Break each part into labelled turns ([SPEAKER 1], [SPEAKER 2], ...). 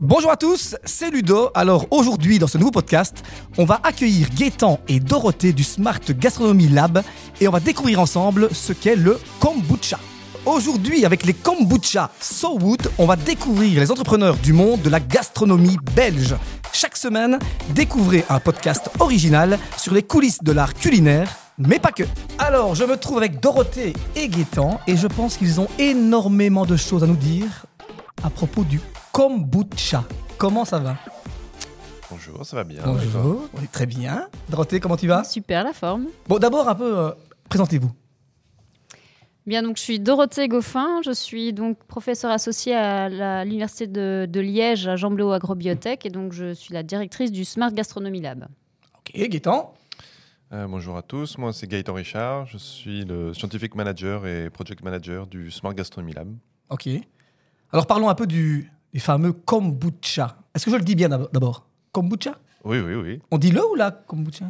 [SPEAKER 1] Bonjour à tous, c'est Ludo. Alors aujourd'hui, dans ce nouveau podcast, on va accueillir Gaëtan et Dorothée du Smart Gastronomy Lab et on va découvrir ensemble ce qu'est le kombucha. Aujourd'hui, avec les kombucha So Wood, on va découvrir les entrepreneurs du monde de la gastronomie belge. Chaque semaine, découvrez un podcast original sur les coulisses de l'art culinaire, mais pas que. Alors, je me trouve avec Dorothée et Gaëtan et je pense qu'ils ont énormément de choses à nous dire à propos du kombucha. Comment ça va
[SPEAKER 2] Bonjour, ça va bien.
[SPEAKER 1] Bonjour, oui, très bien. Dorothée, comment tu vas
[SPEAKER 3] Super la forme.
[SPEAKER 1] Bon, d'abord un peu, euh, présentez-vous.
[SPEAKER 3] Bien, donc je suis Dorothée Goffin, je suis donc professeure associée à l'université de, de Liège à Jean Blot Agrobiotech et donc je suis la directrice du Smart Gastronomy Lab.
[SPEAKER 1] Ok, Gaëtan.
[SPEAKER 2] Euh, bonjour à tous, moi c'est Gaëtan Richard, je suis le scientific manager et project manager du Smart Gastronomy Lab.
[SPEAKER 1] Ok. Alors parlons un peu du, du fameux kombucha. Est-ce que je le dis bien d'ab- d'abord? Kombucha?
[SPEAKER 2] Oui, oui, oui.
[SPEAKER 1] On dit le ou la kombucha?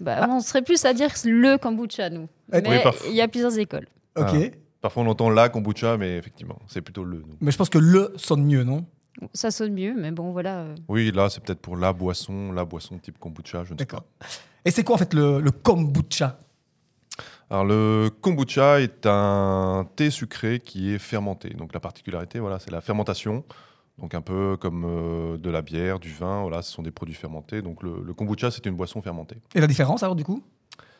[SPEAKER 3] Bah, On serait plus à dire le kombucha, nous.
[SPEAKER 1] Oui,
[SPEAKER 3] Mais il y a plusieurs écoles.
[SPEAKER 1] Ok.
[SPEAKER 2] Ah. Parfois on entend la kombucha, mais effectivement, c'est plutôt le. nous.
[SPEAKER 1] Mais je pense que le sonne mieux, non?
[SPEAKER 3] Ça sonne mieux, mais bon, voilà. euh.
[SPEAKER 2] Oui, là c'est peut-être pour la boisson, la boisson type kombucha, je ne sais pas.
[SPEAKER 1] D'accord. Et c'est quoi en fait le, le kombucha?
[SPEAKER 2] Alors le kombucha est un thé sucré qui est fermenté. Donc la particularité, voilà, c'est la fermentation. Donc un peu comme euh, de la bière, du vin, voilà, ce sont des produits fermentés. Donc le, le kombucha c'est une boisson fermentée.
[SPEAKER 1] Et la différence alors du coup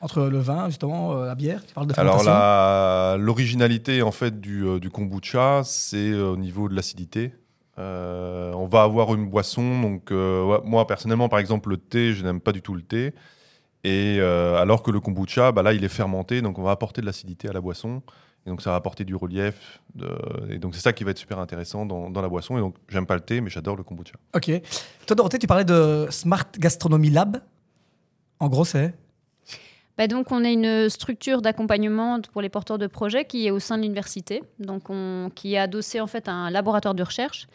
[SPEAKER 1] Entre le vin, justement, euh, la bière Tu parles de
[SPEAKER 2] Alors
[SPEAKER 1] fermentation
[SPEAKER 2] la- l'originalité en fait du, euh, du kombucha, c'est au niveau de l'acidité. On va avoir une boisson, donc ouais, moi personnellement par exemple le thé, je n'aime pas du tout le thé. Et alors que le kombucha, bah, là il est fermenté, donc on va apporter de l'acidité à la boisson. Et donc ça va apporter du relief. de- et donc c'est ça qui va être super intéressant dans, dans la boisson. Et donc j'aime pas le thé, mais j'adore le kombucha.
[SPEAKER 1] Ok. Toi, Dorothée, tu parlais de Smart Gastronomy Lab. En gros, c'est
[SPEAKER 3] Bah, donc, on est une structure d'accompagnement pour les porteurs de projets qui est au sein de l'université, donc on, qui est adossée en fait à un laboratoire de recherche.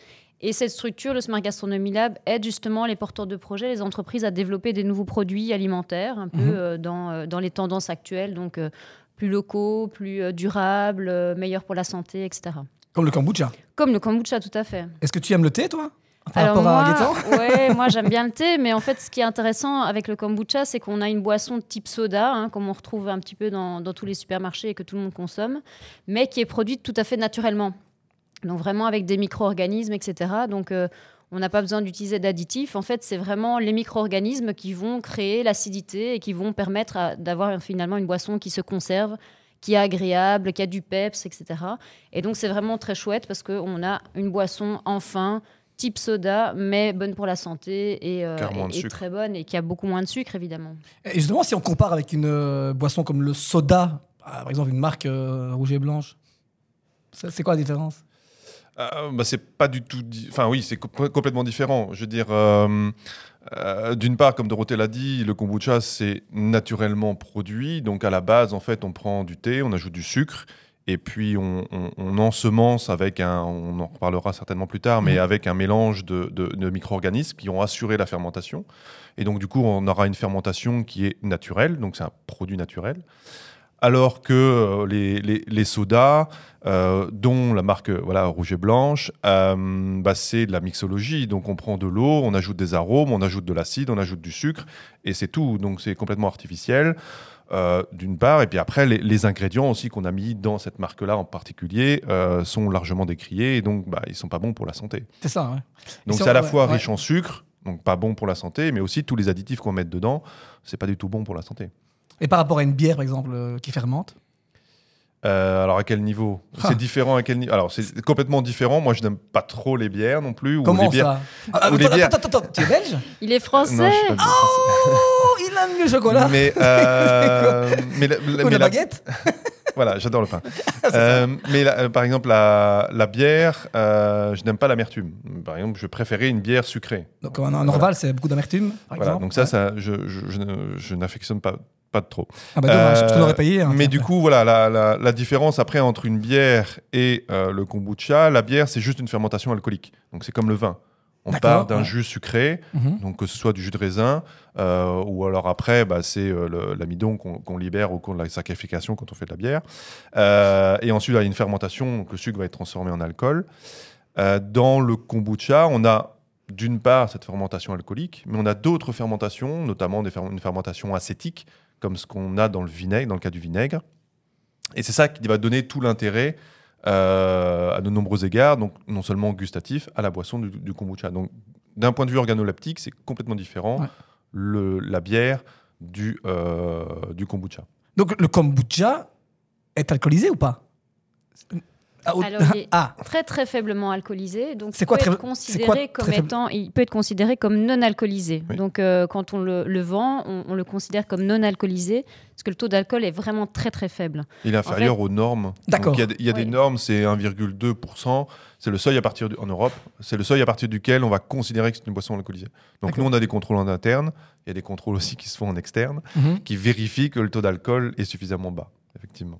[SPEAKER 3] Et cette structure, le Smart Gastronomy Lab, aide justement les porteurs de projets, les entreprises à développer des nouveaux produits alimentaires, un peu
[SPEAKER 1] Mhm.
[SPEAKER 3] euh, dans, euh, dans les tendances actuelles, donc euh, plus locaux, plus euh, durables, euh, meilleurs pour la santé, etc.
[SPEAKER 1] comme le kombucha.
[SPEAKER 3] Comme le kombucha, tout à fait.
[SPEAKER 1] Est-ce que tu aimes le thé, toi? Par
[SPEAKER 3] Alors
[SPEAKER 1] rapport à
[SPEAKER 3] moi,
[SPEAKER 1] Gaëtan?
[SPEAKER 3] ouais, moi j'aime bien le thé, mais en fait, ce qui est intéressant avec le kombucha, c'est qu'on a une boisson type soda, hein, comme on retrouve un petit peu dans, dans tous les supermarchés et que tout le monde consomme, mais qui est produite tout à fait naturellement. Donc vraiment avec des micro-organismes, etc. Donc euh, on n'a pas besoin d'utiliser d'additifs. En fait, c'est vraiment les micro-organismes qui vont créer l'acidité et qui vont permettre d'avoir finalement une boisson qui se conserve, qui est agréable, qui a du peps, etc. Et donc c'est vraiment très chouette parce qu'on a une boisson enfin type soda, mais bonne pour la santé et, euh, et- très bonne et qui a beaucoup moins de sucre, évidemment.
[SPEAKER 1] Et justement, si on compare avec une euh, boisson comme le soda, par exemple une marque euh, rouge et blanche, c'est quoi la différence?
[SPEAKER 2] Euh, bah, c'est pas du tout. di- Enfin, oui, c'est co- complètement différent. Je veux dire, euh, euh, d'une part, comme Dorothée l'a dit, le kombucha, c'est naturellement produit. Donc, à la base, en fait, on prend du thé, on ajoute du sucre. Et puis, on, on- on ensemence avec un. On en reparlera certainement plus tard, mais
[SPEAKER 1] Mhm.
[SPEAKER 2] avec un mélange de, de- de micro-organismes qui ont assuré la fermentation. Et donc, du coup, on aura une fermentation qui est naturelle. Donc, c'est un produit naturel. Alors que euh, les, les- les sodas, euh, dont la marque euh, voilà, rouge et blanche, euh, bah, c'est de la mixologie. Donc on prend de l'eau, on ajoute des arômes, on ajoute de l'acide, on ajoute du sucre, et c'est tout. Donc c'est complètement artificiel, euh, d'une part. Et puis après, les, les ingrédients aussi qu'on a mis dans cette marque-là en particulier sont largement décriés, et donc bah, ils sont pas bons pour la santé.
[SPEAKER 1] C'est ça, ouais.
[SPEAKER 2] Donc c'est à la
[SPEAKER 1] ouais,
[SPEAKER 2] fois
[SPEAKER 1] ouais.
[SPEAKER 2] riche en sucre, donc pas bon pour la santé, mais aussi tous les additifs qu'on met dedans, c'est pas du tout bon pour la santé.
[SPEAKER 1] Et par rapport à une bière, par exemple, euh, qui fermente
[SPEAKER 2] Euh, alors à quel niveau
[SPEAKER 1] Ah.
[SPEAKER 2] C'est différent à quel niveau Alors c'est complètement différent. Moi je n'aime pas trop les bières non plus. ou
[SPEAKER 1] Comment
[SPEAKER 2] les bières...
[SPEAKER 1] ça Ah,
[SPEAKER 2] ou les
[SPEAKER 1] attends,
[SPEAKER 2] bières-
[SPEAKER 1] attends, attends, attends, tu es belge
[SPEAKER 3] Il est français
[SPEAKER 2] Non.
[SPEAKER 1] Oh, il aime le chocolat
[SPEAKER 2] Mais, euh, mais, la, la-
[SPEAKER 1] Ou
[SPEAKER 2] mais
[SPEAKER 1] la
[SPEAKER 2] la-
[SPEAKER 1] baguette
[SPEAKER 2] voilà, j'adore le pain. Euh, mais la- par exemple, la, la bière, euh, je n'aime pas l'amertume. Par exemple, je préférais une bière sucrée.
[SPEAKER 1] Donc un, un Orval, c'est beaucoup d'amertume,
[SPEAKER 2] Voilà,
[SPEAKER 1] exemple.
[SPEAKER 2] donc ça,
[SPEAKER 1] Ouais.
[SPEAKER 2] ça je, je, je ne- je n'affectionne pas, pas de trop.
[SPEAKER 1] Ah bah dommage, je te
[SPEAKER 2] Euh,
[SPEAKER 1] l'aurais payé. hein,
[SPEAKER 2] mais du coup, voilà, la, la- la différence après entre une bière et euh, le kombucha, la bière, c'est juste une fermentation alcoolique. Donc c'est comme le vin. On part d'un
[SPEAKER 1] ouais.
[SPEAKER 2] jus sucré,
[SPEAKER 1] Mhm.
[SPEAKER 2] donc que ce soit du jus de raisin, euh, ou alors après, bah, c'est euh, l'amidon qu'on libère au cours de la saccharification quand on fait de la bière. Euh, et ensuite, il y a une fermentation, donc le sucre va être transformé en alcool. Dans le kombucha, on a d'une part cette fermentation alcoolique, mais on a d'autres fermentations, notamment des fer- une fermentation acétique, comme ce qu'on a dans le vinaigre, dans le cas du vinaigre. Et c'est ça qui va donner tout l'intérêt euh, à de nombreux égards, donc non seulement gustatif, à la boisson du, du kombucha. Donc d'un point de vue organoleptique, c'est complètement différent
[SPEAKER 1] Ouais.
[SPEAKER 2] le, la bière du, euh, du kombucha.
[SPEAKER 1] Donc le kombucha est alcoolisé ou pas? Ah,
[SPEAKER 3] Alors, il est
[SPEAKER 1] ah,
[SPEAKER 3] très très faiblement alcoolisé, donc il peut
[SPEAKER 1] très-
[SPEAKER 3] être considéré
[SPEAKER 1] quoi
[SPEAKER 3] comme étant, il peut être considéré comme non alcoolisé.
[SPEAKER 2] Oui.
[SPEAKER 3] Donc euh, quand on le, le vend, on, on le considère comme non alcoolisé parce que le taux d'alcool est vraiment très très faible.
[SPEAKER 2] Il est inférieur aux normes.
[SPEAKER 1] D'accord.
[SPEAKER 2] Il y a, des- il y a des
[SPEAKER 3] Oui.
[SPEAKER 2] normes, c'est 1,2%. C'est le seuil à partir du- en Europe. C'est le seuil à partir duquel on va considérer que c'est une boisson alcoolisée. Donc nous, on a des contrôles en interne. Il y a des contrôles aussi qui se font en externe,
[SPEAKER 1] mhm.
[SPEAKER 2] qui vérifient que le taux d'alcool est suffisamment bas. Effectivement.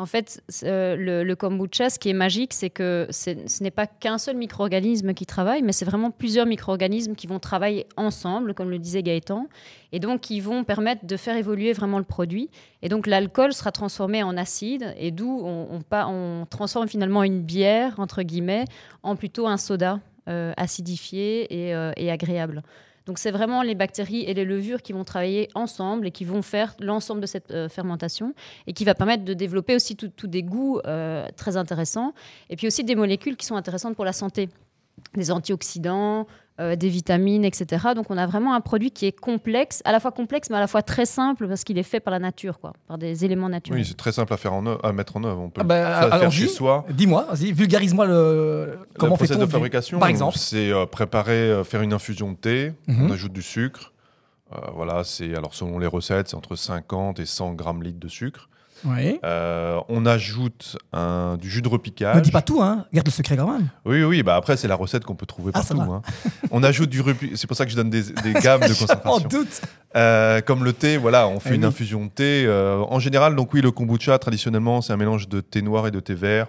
[SPEAKER 3] En fait, euh, le, kombucha, ce qui est magique, c'est que ce n'est pas qu'un seul micro-organisme qui travaille, mais c'est vraiment plusieurs micro-organismes qui vont travailler ensemble, comme le disait Gaëtan, et donc qui vont permettre de faire évoluer vraiment le produit. Et donc l'alcool sera transformé en acide, et d'où on, transforme finalement une bière, entre guillemets, en plutôt un soda euh, acidifié et, euh, et agréable. Donc c'est vraiment les bactéries et les levures qui vont travailler ensemble et qui vont faire l'ensemble de cette euh, fermentation et qui va permettre de développer aussi tous des goûts euh, très intéressants et puis aussi des molécules qui sont intéressantes pour la santé, des antioxydants, euh, des vitamines, etc. Donc on a vraiment un produit qui est complexe, à la fois complexe mais à la fois très simple parce qu'il est fait par la nature, quoi, par des éléments naturels.
[SPEAKER 2] Oui, c'est très simple à, faire en à mettre en œuvre. On peut
[SPEAKER 1] Ah bah,
[SPEAKER 2] le faire chez soi.
[SPEAKER 1] Dis-moi, vulgarise-moi le comment
[SPEAKER 2] le process
[SPEAKER 1] fait-on
[SPEAKER 2] de
[SPEAKER 1] du-
[SPEAKER 2] fabrication,
[SPEAKER 1] par exemple
[SPEAKER 2] c'est euh, préparer, euh, faire une infusion de thé.
[SPEAKER 1] Mhm.
[SPEAKER 2] On ajoute du sucre. Euh, voilà, c'est alors selon les recettes, c'est entre 50 et 100 grammes litres de sucre. Euh, on ajoute un, du jus de repiquage.
[SPEAKER 1] Ne dis pas tout, hein. Garde le secret quand même.
[SPEAKER 2] Oui, oui, bah après, c'est la recette qu'on peut trouver
[SPEAKER 1] Ah,
[SPEAKER 2] partout. hein. On ajoute du repi... C'est pour ça que je donne des, des gammes de concentration.
[SPEAKER 1] doute.
[SPEAKER 2] Euh, comme le thé, voilà, on fait
[SPEAKER 1] Ah
[SPEAKER 2] une
[SPEAKER 1] oui.
[SPEAKER 2] infusion de thé. euh, en général, donc oui, le kombucha, traditionnellement, c'est un mélange de thé noir et de thé vert.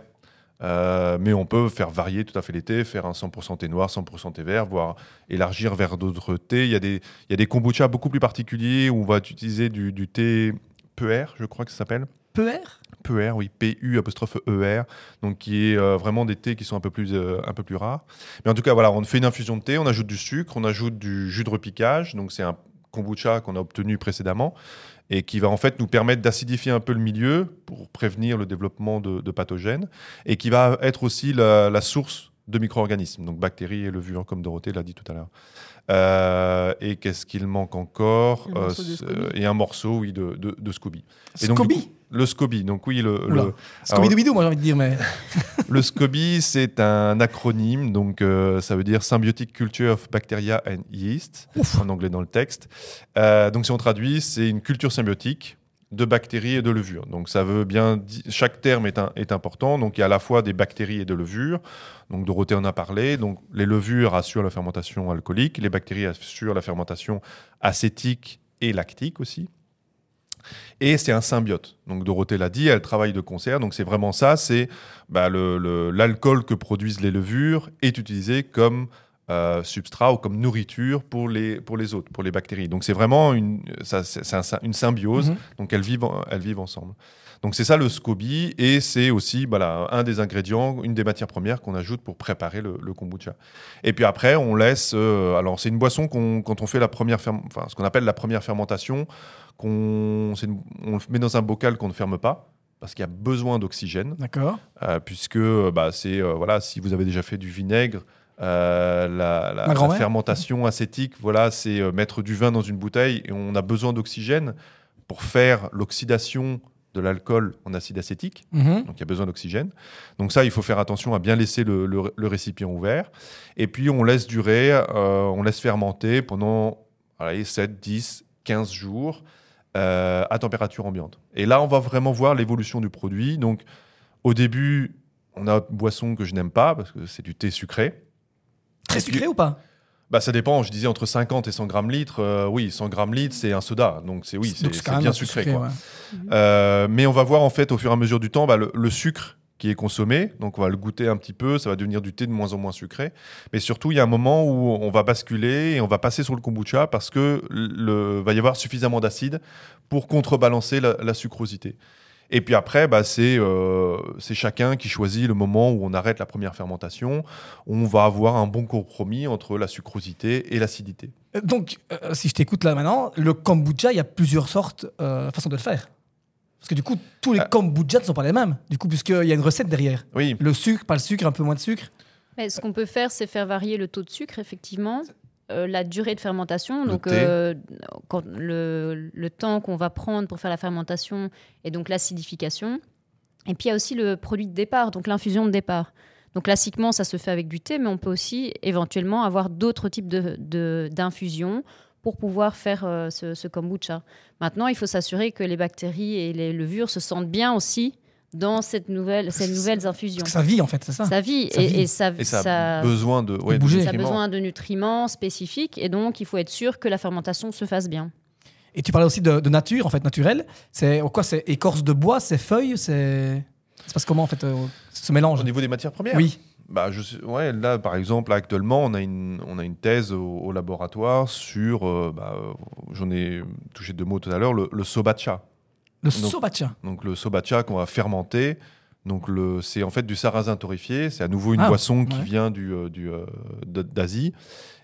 [SPEAKER 2] Euh, mais on peut faire varier tout à fait les thés, faire un 100% thé noir, 100% thé vert, voire élargir vers d'autres thés. Il y, a des, il y a des kombucha beaucoup plus particuliers où on va utiliser du, du thé puer, je crois que ça s'appelle.
[SPEAKER 1] Puer
[SPEAKER 2] PER, oui, P-U apostrophe E-R, donc qui est euh, vraiment des thés qui sont un peu, plus, euh, un peu plus rares. Mais en tout cas, voilà, on fait une infusion de thé, on ajoute du sucre, on ajoute du jus de repiquage, donc c'est un kombucha qu'on a obtenu précédemment et qui va en fait nous permettre d'acidifier un peu le milieu pour prévenir le développement de, de pathogènes et qui va être aussi la, la source de micro-organismes, donc bactéries et levures, comme Dorothée l'a dit tout à l'heure. Euh, et qu'est-ce qu'il manque encore
[SPEAKER 3] Un SCOBY.
[SPEAKER 2] Et un morceau, oui, de, de, de. Et donc, coup, le SCOBY, donc oui, le, le,
[SPEAKER 1] Scooby-Doo, moi j'ai envie de dire, mais.
[SPEAKER 2] le SCOBY, c'est un acronyme, donc euh, ça veut dire Symbiotic Culture of Bacteria and Yeast,
[SPEAKER 1] Ouf.
[SPEAKER 2] en anglais dans le texte. Euh, donc si on traduit, c'est une culture symbiotique de bactéries et de levures. Donc ça veut bien chaque terme est, est important, donc il y a à la fois des bactéries et de levures. Donc Dorothée en a parlé, donc les levures assurent la fermentation alcoolique, les bactéries assurent la fermentation acétique et lactique aussi. Et c'est un symbiote. Donc Dorothée l'a dit, elle travaille de concert. Donc c'est vraiment ça, c'est bah, l'alcool que produisent les levures est utilisé comme euh, substrat ou comme nourriture pour les, pour les autres, pour les bactéries. Donc c'est vraiment une, ça, un- une symbiose.
[SPEAKER 1] Mhm.
[SPEAKER 2] Donc elles vivent, en- elles vivent ensemble. Donc c'est ça le SCOBY et c'est aussi voilà, un des ingrédients, une des matières premières qu'on ajoute pour préparer le, le kombucha. Et puis après on laisse, euh, alors c'est une boisson qu'on, quand on fait la première, enfin ce qu'on appelle la première fermentation, qu'on, on le met dans un bocal qu'on ne ferme pas parce qu'il y a besoin d'oxygène.
[SPEAKER 1] D'accord.
[SPEAKER 2] Euh, puisque bah, c'est euh, voilà, si vous avez déjà fait du vinaigre, la, la- la fermentation acétique, voilà, c'est euh, mettre du vin dans une bouteille et on a besoin d'oxygène pour faire l'oxydation de l'alcool en acide acétique.
[SPEAKER 1] Mhm.
[SPEAKER 2] Donc il y a besoin d'oxygène. Donc ça, il faut faire attention à bien laisser le, le- le récipient ouvert. Et puis on laisse durer, euh, on laisse fermenter pendant allez, 7, 10, 15 jours euh, à température ambiante. Et là, on va vraiment voir l'évolution du produit. Donc au début, on a une boisson que je n'aime pas parce que c'est du thé sucré.
[SPEAKER 1] Très sucré ou pas?
[SPEAKER 2] Bah, ça dépend, je disais entre 50 et 100 grammes litres. Euh, oui, 100 grammes litres, c'est un soda. Donc c'est oui, c'est bien sucré. quoi.
[SPEAKER 1] ouais.
[SPEAKER 2] Euh, mais on va voir en fait au fur et à mesure du temps bah, le, le sucre qui est consommé. Donc on va le goûter un petit peu, ça va devenir du thé de moins en moins sucré. Mais surtout, il y a un moment où on va basculer et on va passer sur le kombucha parce que le va y avoir suffisamment d'acide pour contrebalancer la, la sucrosité. Et puis après, bah, c'est euh, c'est chacun qui choisit le moment où on arrête la première fermentation. On va avoir un bon compromis entre la sucrosité et l'acidité.
[SPEAKER 1] Euh, Donc, euh, si je t'écoute là maintenant, le kombucha, il y a plusieurs sortes, euh, façons de le faire. Parce que du coup, tous les kombucha ne sont pas les mêmes. Du coup, puisqu'il y a une recette derrière.
[SPEAKER 2] Oui,
[SPEAKER 1] Le sucre, pas le sucre, un peu moins de sucre.
[SPEAKER 3] Mais ce qu'on peut faire, c'est faire varier le taux de sucre, effectivement, euh, la durée de fermentation,
[SPEAKER 2] Le
[SPEAKER 3] donc euh, quand le, le temps qu'on va prendre pour faire la fermentation et donc l'acidification. Et puis il y a aussi le produit de départ, donc l'infusion de départ. Donc classiquement, ça se fait avec du thé, mais on peut aussi éventuellement avoir d'autres types de- de- d'infusions pour pouvoir faire euh, ce, ce kombucha. Maintenant, il faut s'assurer que les bactéries et les levures se sentent bien aussi dans cette nouvelle, ces nouvelles infusions.
[SPEAKER 1] Ça vit, en fait, c'est ça.
[SPEAKER 3] Ça vit,
[SPEAKER 1] Ça
[SPEAKER 3] et,
[SPEAKER 1] vit.
[SPEAKER 3] et ça,
[SPEAKER 2] et ça,
[SPEAKER 3] ça-
[SPEAKER 2] a besoin de, ouais, de
[SPEAKER 1] bouger.
[SPEAKER 3] ça a
[SPEAKER 2] nutriments.
[SPEAKER 3] besoin de nutriments spécifiques et donc il faut être sûr que la fermentation se fasse bien.
[SPEAKER 1] Et tu parlais aussi de, de nature, en fait, naturel. C'est quoi C'est écorce de bois, c'est feuilles, c'est. Ça se passe comment, en fait, euh, ce mélange?
[SPEAKER 2] Au niveau des matières premières?
[SPEAKER 1] Oui.
[SPEAKER 2] Bah, je sais- ouais, là, par exemple, là, actuellement, on a une, on a une thèse au, au laboratoire sur, euh, bah, j'en ai touché deux mots tout à l'heure, le, le sobacha.
[SPEAKER 1] Le
[SPEAKER 2] Donc-
[SPEAKER 1] sobacha.
[SPEAKER 2] Donc le sobacha qu'on va fermenter. Donc le, c'est en fait du sarrasin torréfié. C'est à nouveau une
[SPEAKER 1] Ah,
[SPEAKER 2] boisson qui vient du, euh, du, euh, d'Asie.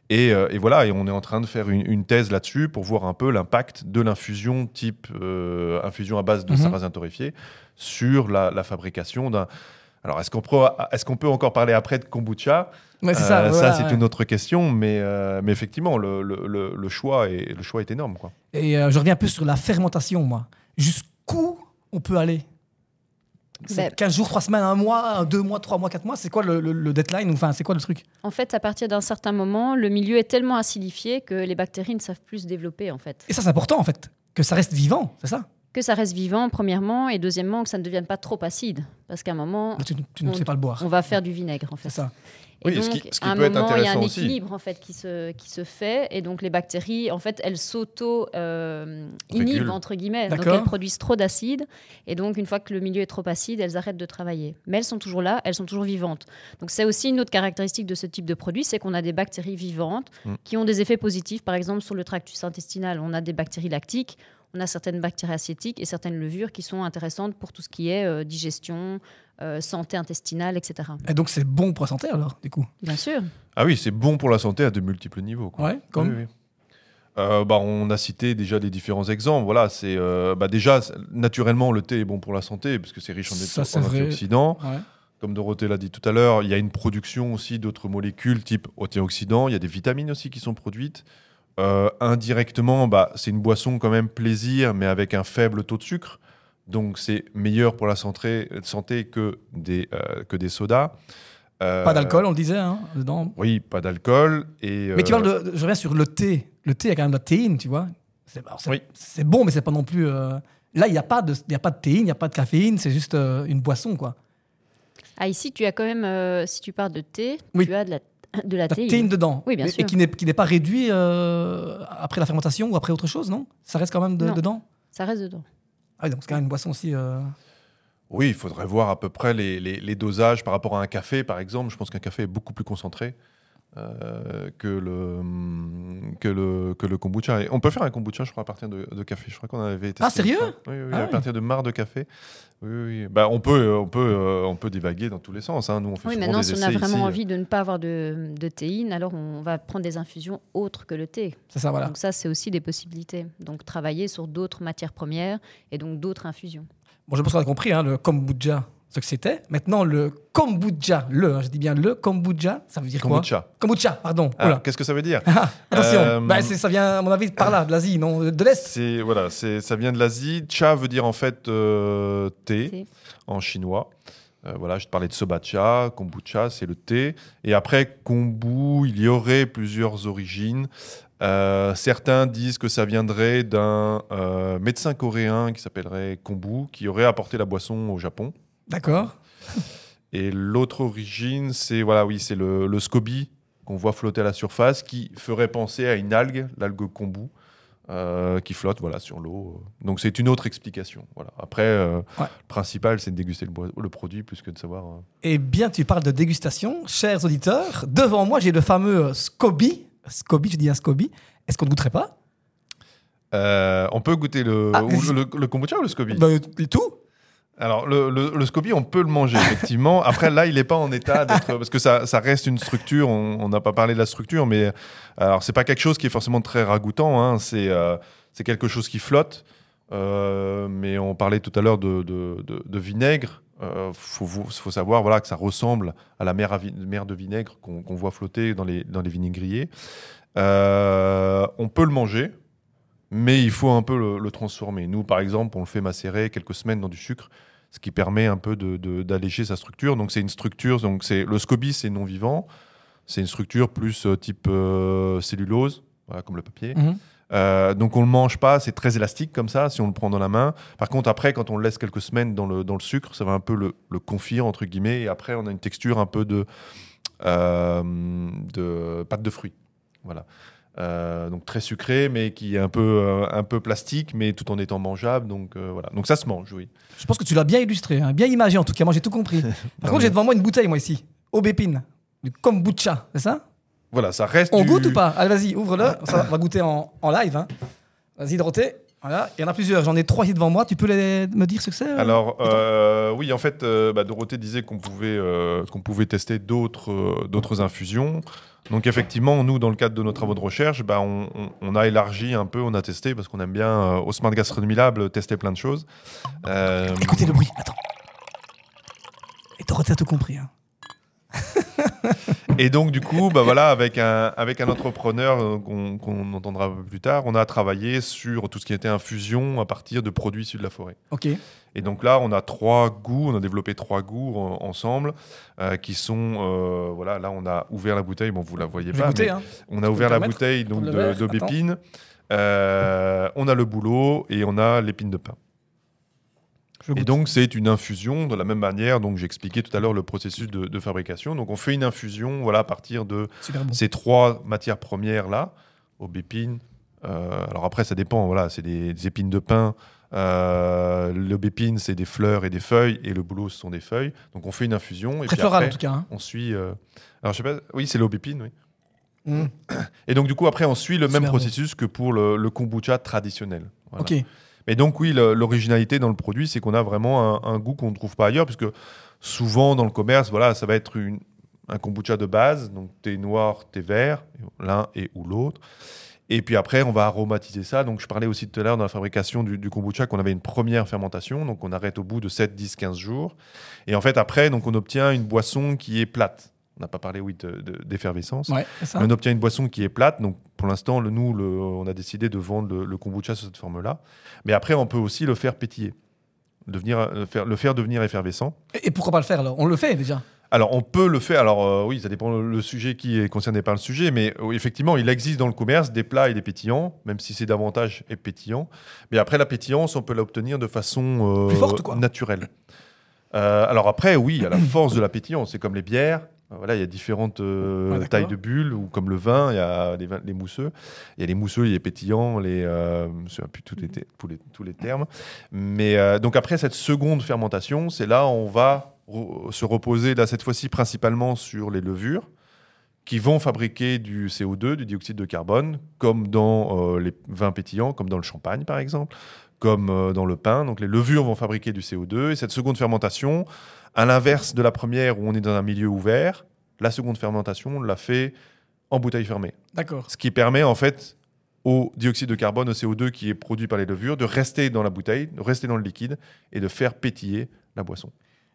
[SPEAKER 2] Et, euh, et voilà, et on est en train de faire une, une thèse là-dessus pour voir un peu l'impact de l'infusion type euh, infusion à base de
[SPEAKER 1] Mhm.
[SPEAKER 2] sarrasin torréfié sur la, la fabrication d'un. Alors est-ce qu'on peut, est-ce qu'on peut encore parler après de kombucha?
[SPEAKER 1] Ouais, c'est
[SPEAKER 2] Euh,
[SPEAKER 1] ça.
[SPEAKER 2] c'est
[SPEAKER 1] ouais.
[SPEAKER 2] une autre question, mais, euh, mais effectivement le, le- le- le choix est, le choix est énorme. Quoi.
[SPEAKER 1] Et euh, je reviens un peu sur la fermentation, moi. Jusqu'où on peut aller? C'est
[SPEAKER 3] Ben-
[SPEAKER 1] 15 jours, 3 semaines, 1 mois, 2 mois, 3 mois, 4 mois C'est quoi le, le- le deadline Enfin, c'est quoi le truc?
[SPEAKER 3] En fait, à partir d'un certain moment, le milieu est tellement acidifié que les bactéries ne savent plus se développer en fait.
[SPEAKER 1] Et ça, c'est important, en fait. Que ça reste vivant, c'est ça?
[SPEAKER 3] Que ça reste vivant premièrement et deuxièmement que ça ne devienne pas trop acide parce qu'à un moment
[SPEAKER 1] Là, Tu, tu ne
[SPEAKER 3] On-
[SPEAKER 1] sais pas le boire.
[SPEAKER 3] on va faire du vinaigre en fait.
[SPEAKER 1] C'est ça.
[SPEAKER 3] Et
[SPEAKER 2] Oui,
[SPEAKER 3] donc,
[SPEAKER 2] ce qui- ce qui
[SPEAKER 3] à un
[SPEAKER 2] peut être
[SPEAKER 3] moment, il y a un
[SPEAKER 2] aussi.
[SPEAKER 3] équilibre en fait qui se, qui se fait, et donc les bactéries, en fait, elles s'auto euh, inhibent entre guillemets, donc elles produisent trop d'acide, et donc une fois que le milieu est trop acide, elles arrêtent de travailler. Mais elles sont toujours là, elles sont toujours vivantes. Donc c'est aussi une autre caractéristique de ce type de produit, c'est qu'on a des bactéries vivantes
[SPEAKER 2] Mm.
[SPEAKER 3] qui ont des effets positifs, par exemple sur le tractus intestinal, on a des bactéries lactiques. On a certaines bactéries acétiques et certaines levures qui sont intéressantes pour tout ce qui est euh, digestion, euh, santé intestinale, etc.
[SPEAKER 1] Et donc, c'est bon pour la santé, alors, du coup?
[SPEAKER 3] Bien sûr.
[SPEAKER 2] Ah oui, c'est bon pour la santé à de multiples niveaux. quoi.
[SPEAKER 1] Ouais, comme.
[SPEAKER 2] Oui, oui. Euh, bah, on a cité déjà des différents exemples. Voilà, c'est euh, bah, déjà naturellement le thé est bon pour la santé parce que c'est riche en,
[SPEAKER 1] Ça,
[SPEAKER 2] antioxydants.
[SPEAKER 1] Ouais.
[SPEAKER 2] Comme Dorothée l'a dit tout à l'heure, il y a une production aussi d'autres molécules type antioxydants. Il y a des vitamines aussi qui sont produites. Euh, indirectement, bah, c'est une boisson quand même plaisir, mais avec un faible taux de sucre. Donc c'est meilleur pour la santé, santé que, des, euh, que des sodas. Euh,
[SPEAKER 1] Pas d'alcool, on le disait, hein, dedans.
[SPEAKER 2] Oui, pas d'alcool. Et,
[SPEAKER 1] Mais tu parles de, je reviens sur le thé. Le thé, il y a quand même de la théine, tu vois. C'est
[SPEAKER 2] Oui.
[SPEAKER 1] bon, mais c'est pas non plus. euh, Là, il n'y a, pas de- il y a pas de théine, il n'y a pas de caféine, c'est juste euh, une boisson, quoi.
[SPEAKER 3] Ah, ici, tu as quand même, euh, si tu parles de thé,
[SPEAKER 1] Oui.
[SPEAKER 3] tu as de la, de la
[SPEAKER 1] La
[SPEAKER 3] théine.
[SPEAKER 1] théine dedans.
[SPEAKER 3] Oui, bien
[SPEAKER 1] Et-
[SPEAKER 3] sûr.
[SPEAKER 1] Et qui n'est qui n'est pas réduit euh, après la fermentation ou après autre chose, non? Ça reste quand même de-
[SPEAKER 3] Non.
[SPEAKER 1] dedans?
[SPEAKER 3] Ça reste dedans.
[SPEAKER 1] Ah oui, donc c'est quand même une boisson aussi. euh,
[SPEAKER 2] Oui, il faudrait voir à peu près les, les- les dosages par rapport à un café, par exemple. Je pense qu'un café est beaucoup plus concentré euh, que, le, hum, que, le, que le kombucha. Et on peut faire un kombucha, je crois, à partir de, de café. Je crois qu'on avait testé.
[SPEAKER 1] Ah, sérieux.
[SPEAKER 2] Oui, oui,
[SPEAKER 1] Ah
[SPEAKER 2] à
[SPEAKER 1] ouais.
[SPEAKER 2] partir de marre de café. Oui, oui. Bah, on, peut, euh, on, peut, euh, on peut divaguer dans tous les sens. hein. Nous, on fait
[SPEAKER 3] Oui, maintenant,
[SPEAKER 2] des
[SPEAKER 3] si on a vraiment
[SPEAKER 2] ici.
[SPEAKER 3] envie de ne pas avoir de, de théine, alors on va prendre des infusions autres que le thé.
[SPEAKER 1] C'est ça, voilà.
[SPEAKER 3] Donc ça, c'est aussi des possibilités. Donc travailler sur d'autres matières premières et donc d'autres infusions.
[SPEAKER 1] Bon, je pense qu'on a compris, hein, le kombucha, ce que c'était. Maintenant, le kombucha, le, hein, je dis bien le kombucha, ça veut dire
[SPEAKER 2] Kombucha.
[SPEAKER 1] quoi Kombucha, pardon.
[SPEAKER 2] Ah. Qu'est-ce que ça veut dire
[SPEAKER 1] Ah, attention,
[SPEAKER 2] Euh,
[SPEAKER 1] Bah, c'est- ça vient, à mon avis, par là, de l'Asie, non De l'Est
[SPEAKER 2] C'est voilà, c'est ça vient de l'Asie. Cha veut dire en fait euh, thé, en chinois. Euh, voilà, je te parlais de sobacha, kombucha, c'est le thé. Et après kombu, il y aurait plusieurs origines. Euh, certains disent que ça viendrait d'un euh, médecin coréen qui s'appellerait Kombu, qui aurait apporté la boisson au Japon.
[SPEAKER 1] D'accord.
[SPEAKER 2] Et l'autre origine, c'est voilà, oui, c'est le, le SCOBY qu'on voit flotter à la surface, qui ferait penser à une algue, l'algue kombu, euh, qui flotte voilà sur l'eau. Donc c'est une autre explication. Voilà. Après, euh,
[SPEAKER 1] Ouais.
[SPEAKER 2] le principal, c'est de déguster le, produit plus que de savoir. euh,
[SPEAKER 1] Eh bien, tu parles de dégustation, chers auditeurs. Devant moi, j'ai le fameux SCOBY. SCOBY, je dis un SCOBY. Est-ce qu'on ne goûterait pas?
[SPEAKER 2] Euh, on peut goûter le,
[SPEAKER 1] Ah,
[SPEAKER 2] ou le kombucha ou le SCOBY?
[SPEAKER 1] Bah, Tout
[SPEAKER 2] Alors, le, le, le SCOBY, on peut le manger, effectivement. Après, là, il n'est pas en état d'être. Parce que ça, ça reste une structure. On n'a pas parlé de la structure, mais. Alors, c'est pas quelque chose qui est forcément très ragoûtant. hein. C'est euh, c'est quelque chose qui flotte. Euh, mais on parlait tout à l'heure de, de, de- de vinaigre. Il faut, faut- faut savoir voilà, que ça ressemble à la mer, à vi- mer de vinaigre qu'on voit flotter dans les, dans les vinaigriers. Euh, on peut le manger, mais il faut un peu le, le transformer. Nous, par exemple, on le fait macérer quelques semaines dans du sucre, ce qui permet un peu de- de- d'alléger sa structure. Donc, c'est une structure. Donc, c'est le SCOBY, c'est non vivant. C'est une structure plus euh, type euh, cellulose, voilà, comme le papier.
[SPEAKER 1] Mhm.
[SPEAKER 2] Euh, donc on le mange pas, c'est très élastique comme ça si on le prend dans la main. Par contre après quand on le laisse quelques semaines dans le, dans le sucre, ça va un peu le, le confire entre guillemets et après on a une texture un peu de, euh, de pâte de fruits. Voilà. Euh, donc très sucré mais qui est un peu, euh, un peu plastique mais tout en étant mangeable. Donc euh, voilà. Donc ça se mange, oui.
[SPEAKER 1] Je pense que tu l'as bien illustré, hein, bien imagé en tout cas. Moi, j'ai tout compris. Par contre, j'ai devant moi une bouteille, moi ici, aubépine, du kombucha, c'est ça?
[SPEAKER 2] Voilà, ça reste.
[SPEAKER 1] On
[SPEAKER 2] du-
[SPEAKER 1] goûte ou pas? Allez, vas-y, ouvre-le. Ça, on va goûter en, en live. hein. Vas-y, Dorothée. Voilà, il y en a plusieurs. J'en ai trois ici devant moi. Tu peux les- me dire ce que c'est euh
[SPEAKER 2] Alors, euh, oui, en fait, euh, bah, Dorothée disait qu'on pouvait, euh, qu'on pouvait tester d'autres, d'autres infusions. Donc, effectivement, nous, dans le cadre de nos travaux de recherche, bah, on, on- on a élargi un peu, on a testé, parce qu'on aime bien, au Smart Gastronomy Lab, tester plein de choses.
[SPEAKER 1] Écoutez le bruit. Attends. Et Dorothée a tout compris. hein.
[SPEAKER 2] et donc, du coup, bah, voilà, avec, un, avec un entrepreneur euh, qu'on, entendra un peu plus tard, on a travaillé sur tout ce qui était infusion à partir de produits issus de la forêt.
[SPEAKER 1] Ok.
[SPEAKER 2] Et donc là, on a trois goûts, on a développé trois goûts en- ensemble, euh, qui sont, euh, voilà, là, on a ouvert la bouteille, bon, vous la voyez pas,
[SPEAKER 1] goûter.
[SPEAKER 2] mais
[SPEAKER 1] Hein.
[SPEAKER 2] on a ouvert la bouteille donc d'aubépine, on a le bouleau et on a l'épine de pin. Et donc, c'est une infusion de la même manière, donc j'ai expliqué tout à l'heure le processus de, de fabrication. Donc, on fait une infusion, voilà, à partir de
[SPEAKER 1] bon.
[SPEAKER 2] ces trois matières premières là, aubépine. euh, alors après, ça dépend. Voilà, c'est des, des épines de pin. Euh, l'aubépine, c'est des fleurs et des feuilles, et le bouleau, ce sont des feuilles. Donc on fait une infusion et
[SPEAKER 1] Très
[SPEAKER 2] puis
[SPEAKER 1] floral
[SPEAKER 2] après,
[SPEAKER 1] en tout cas. hein.
[SPEAKER 2] on suit. euh, Alors je sais pas. Oui, c'est l'aubépine. Oui.
[SPEAKER 1] Mm.
[SPEAKER 2] Et donc du coup après, on suit le même
[SPEAKER 1] bon.
[SPEAKER 2] processus que pour le, le kombucha traditionnel. Voilà.
[SPEAKER 1] Ok.
[SPEAKER 2] Mais donc oui, l'originalité dans le produit, c'est qu'on a vraiment un, goût qu'on ne trouve pas ailleurs, puisque souvent dans le commerce, voilà, ça va être un kombucha de base, donc thé noir, thé vert, l'un et ou l'autre. Et puis après, on va aromatiser ça. Donc je parlais aussi tout à l'heure dans la fabrication du, du kombucha qu'on avait une première fermentation, donc on arrête au bout de 7, 10, 15 jours. Et en fait, après, donc on obtient une boisson qui est plate. On n'a pas parlé, oui, de- de- d'effervescence.
[SPEAKER 1] Ouais.
[SPEAKER 2] On obtient une boisson qui est plate. Donc, pour l'instant, le, nous, le- on a décidé de vendre le, le kombucha sous cette forme-là. Mais après, on peut aussi le faire pétiller, devenir, euh, faire, le faire devenir effervescent.
[SPEAKER 1] Et et pourquoi pas le faire alors? On le fait déjà.
[SPEAKER 2] Alors, on peut le faire. Alors, euh, oui, ça dépend le, le sujet qui est concerné par le sujet. Mais euh, effectivement, il existe dans le commerce des plats et des pétillants, même si c'est davantage et pétillant. Mais après, la pétillance, on peut l'obtenir de façon euh,
[SPEAKER 1] Plus forte, quoi.
[SPEAKER 2] naturelle. Alors après, oui, il y a la force de la pétillance. C'est comme les bières. Voilà, il y a différentes euh,
[SPEAKER 1] d'accord.
[SPEAKER 2] tailles de bulles, ou comme le vin, il y a les, mousseux. Il y a les mousseux, il y a les pétillants, les, euh, je me souviens plus tous les, te- tous les, tous les termes. Mais euh, donc après cette seconde fermentation, c'est là où on va re- se reposer, là cette fois-ci principalement sur les levures qui vont fabriquer du CO2, du dioxyde de carbone, comme dans les vins pétillants, comme dans le champagne par exemple, comme dans le pain. Donc les levures vont fabriquer du CO2 et cette seconde fermentation, à l'inverse de la première où on est dans un milieu ouvert, la seconde fermentation, on l'a fait en bouteille fermée.
[SPEAKER 1] D'accord.
[SPEAKER 2] Ce qui permet en fait au dioxyde de carbone, au CO2 qui est produit par les levures, de rester dans la bouteille, de rester dans le liquide et de faire pétiller la boisson.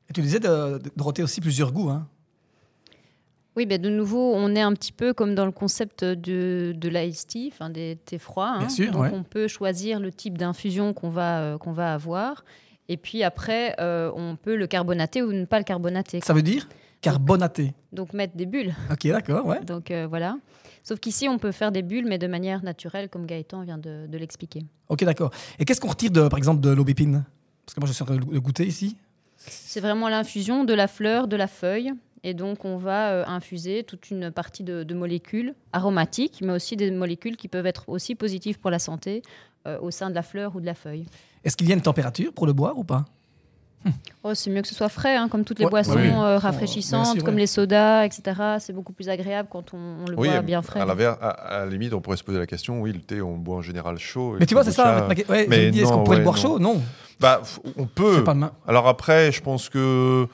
[SPEAKER 1] Et tu disais de, de Dorothée aussi plusieurs goûts. Hein.
[SPEAKER 3] Oui, ben de nouveau, on est un petit peu comme dans le concept de, de l'ice tea, enfin des thés froids.
[SPEAKER 1] Bien
[SPEAKER 3] hein.
[SPEAKER 1] sûr,
[SPEAKER 3] Donc
[SPEAKER 1] ouais.
[SPEAKER 3] on peut choisir le type d'infusion qu'on va, euh, qu'on va avoir. Et puis après, euh, on peut le carbonater ou ne pas le carbonater.
[SPEAKER 1] Ça veut dire carbonaté.
[SPEAKER 3] Donc mettre des bulles.
[SPEAKER 1] Ok, d'accord, ouais.
[SPEAKER 3] Donc euh, voilà. Sauf qu'ici, on peut faire des bulles, mais de manière naturelle, comme Gaëtan vient de, de l'expliquer.
[SPEAKER 1] Ok, d'accord. Et qu'est-ce qu'on retire, de, par exemple, de l'aubépine? Parce que moi, je suis en train de le goûter ici.
[SPEAKER 3] C'est vraiment l'infusion de la fleur, de la feuille. Et donc, on va euh, infuser toute une partie de, de molécules aromatiques, mais aussi des molécules qui peuvent être aussi positives pour la santé euh, au sein de la fleur ou de la feuille.
[SPEAKER 1] Est-ce qu'il y a une température pour le boire ou pas?
[SPEAKER 3] Oh, c'est mieux que ce soit frais, hein, comme toutes les
[SPEAKER 1] Ouais,
[SPEAKER 3] boissons
[SPEAKER 2] oui.
[SPEAKER 3] euh,
[SPEAKER 1] Bien
[SPEAKER 3] rafraîchissantes,
[SPEAKER 1] sûr,
[SPEAKER 3] comme
[SPEAKER 1] ouais.
[SPEAKER 3] les sodas, etc. C'est beaucoup plus agréable quand on, on le
[SPEAKER 2] Oui,
[SPEAKER 3] boit bien frais.
[SPEAKER 2] à, l'inverse, à, à la limite, on pourrait se poser la question, oui, le thé, on le boit en général chaud.
[SPEAKER 1] Mais tu vois, c'est ça. ouais, je
[SPEAKER 2] mais
[SPEAKER 1] me dis, est-ce qu'on pourrait le boire
[SPEAKER 2] non.
[SPEAKER 1] chaud? Non,
[SPEAKER 2] Bah, f- on peut.
[SPEAKER 1] pas.
[SPEAKER 2] Alors après, je pense que.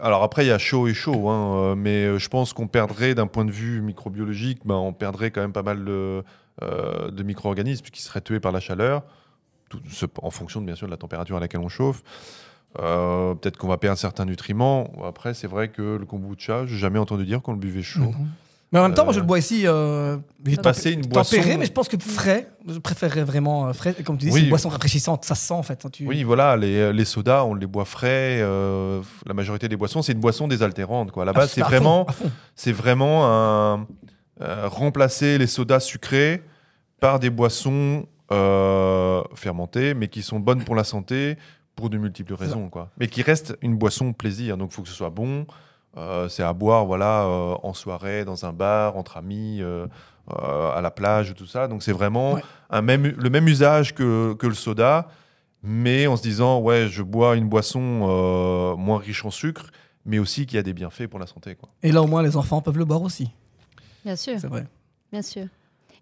[SPEAKER 2] Alors après, il y a chaud et chaud, hein, euh, mais euh, je pense qu'on perdrait d'un point de vue microbiologique, ben, on perdrait quand même pas mal de, euh, de micro-organismes qui seraient tués par la chaleur, en fonction bien sûr de la température à laquelle on chauffe. Peut-être qu'on va perdre certains nutriments. Après, c'est vrai que le kombucha, j'ai jamais entendu dire qu'on le buvait chaud.
[SPEAKER 1] Mhm. Mais en même temps, moi, je
[SPEAKER 2] Euh,
[SPEAKER 1] le bois ici. Euh,
[SPEAKER 2] c'est une boisson.
[SPEAKER 1] tempéré, mais je pense que frais, je préférerais vraiment euh, frais. Comme tu dis,
[SPEAKER 2] Oui.
[SPEAKER 1] c'est une boisson rafraîchissante, ça se sent en fait. hein, tu-
[SPEAKER 2] Oui, voilà, les, les sodas, on les boit frais. euh, la majorité des boissons, c'est une boisson désaltérante. Quoi. À la
[SPEAKER 1] À
[SPEAKER 2] base, c'est
[SPEAKER 1] à fond,
[SPEAKER 2] vraiment,
[SPEAKER 1] à fond.
[SPEAKER 2] c'est vraiment un, euh, remplacer les sodas sucrés par des boissons euh, fermentées, mais qui sont bonnes pour la santé pour de multiples raisons. Quoi. Mais qui restent une boisson plaisir. Donc, il faut que ce soit bon. Euh, c'est à boire voilà, euh, en soirée, dans un bar, entre amis, euh, euh, à la plage, tout ça. Donc, c'est vraiment
[SPEAKER 1] Ouais.
[SPEAKER 2] un même, le même usage que, que le soda, mais en se disant, ouais, je bois une boisson euh, moins riche en sucre, mais aussi qui a des bienfaits pour la santé. Quoi.
[SPEAKER 1] Et là, au moins, les enfants peuvent le boire aussi.
[SPEAKER 3] Bien sûr,
[SPEAKER 1] C'est vrai.
[SPEAKER 3] bien sûr.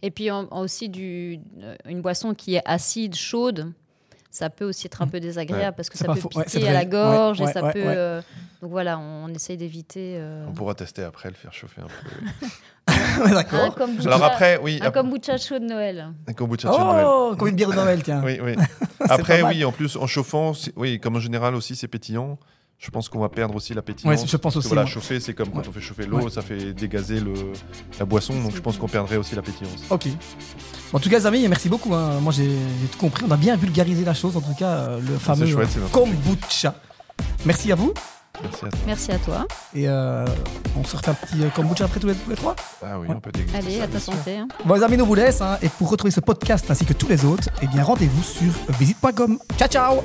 [SPEAKER 3] Et puis en- en aussi du, une boisson qui est acide, chaude, ça peut aussi être un peu désagréable parce que ça peut
[SPEAKER 1] faux. Ouais,
[SPEAKER 3] piquer à la gorge
[SPEAKER 1] Ouais,
[SPEAKER 3] et ça
[SPEAKER 1] ouais,
[SPEAKER 3] peut.
[SPEAKER 1] ouais.
[SPEAKER 3] euh, donc voilà, on essaye d'éviter. euh,
[SPEAKER 2] On pourra tester après, le faire chauffer un peu.
[SPEAKER 1] Ouais,
[SPEAKER 3] un
[SPEAKER 1] D'accord.
[SPEAKER 3] kombucha,
[SPEAKER 2] Alors après, oui,
[SPEAKER 3] un kombucha chaud de Noël.
[SPEAKER 2] un kombucha de Noël.
[SPEAKER 1] Oh, comme une bière de Noël, tiens.
[SPEAKER 2] Oui, oui. Après, oui, en plus, en chauffant, oui, comme en général aussi, c'est pétillant. Je pense qu'on va perdre aussi la pétillance.
[SPEAKER 1] Ouais, je pense
[SPEAKER 2] Parce que
[SPEAKER 1] aussi,
[SPEAKER 2] Voilà,
[SPEAKER 1] moi.
[SPEAKER 2] chauffer, c'est comme quand
[SPEAKER 1] Ouais.
[SPEAKER 2] on fait chauffer l'eau,
[SPEAKER 1] Ouais.
[SPEAKER 2] ça fait dégazer le, la boisson, donc je pense qu'on perdrait aussi la pétillance.
[SPEAKER 1] Ok. En tout cas, les amis, merci beaucoup. hein. Moi, j'ai tout compris. On a bien vulgarisé la chose. En tout cas, euh, le fameux
[SPEAKER 2] chouette,
[SPEAKER 1] kombucha. Merci à vous.
[SPEAKER 2] Merci à toi.
[SPEAKER 3] Merci à toi.
[SPEAKER 1] Et euh, on se refait un petit euh, kombucha après tous les, tous les trois?
[SPEAKER 2] Ah oui,
[SPEAKER 1] Ouais.
[SPEAKER 2] on peut déguster.
[SPEAKER 3] Allez,
[SPEAKER 2] ça,
[SPEAKER 3] à ta santé. hein.
[SPEAKER 1] Bon, les amis, nous vous laisse. hein. et pour retrouver ce podcast ainsi que tous les autres, eh bien, rendez-vous sur visite.com. Ciao, ciao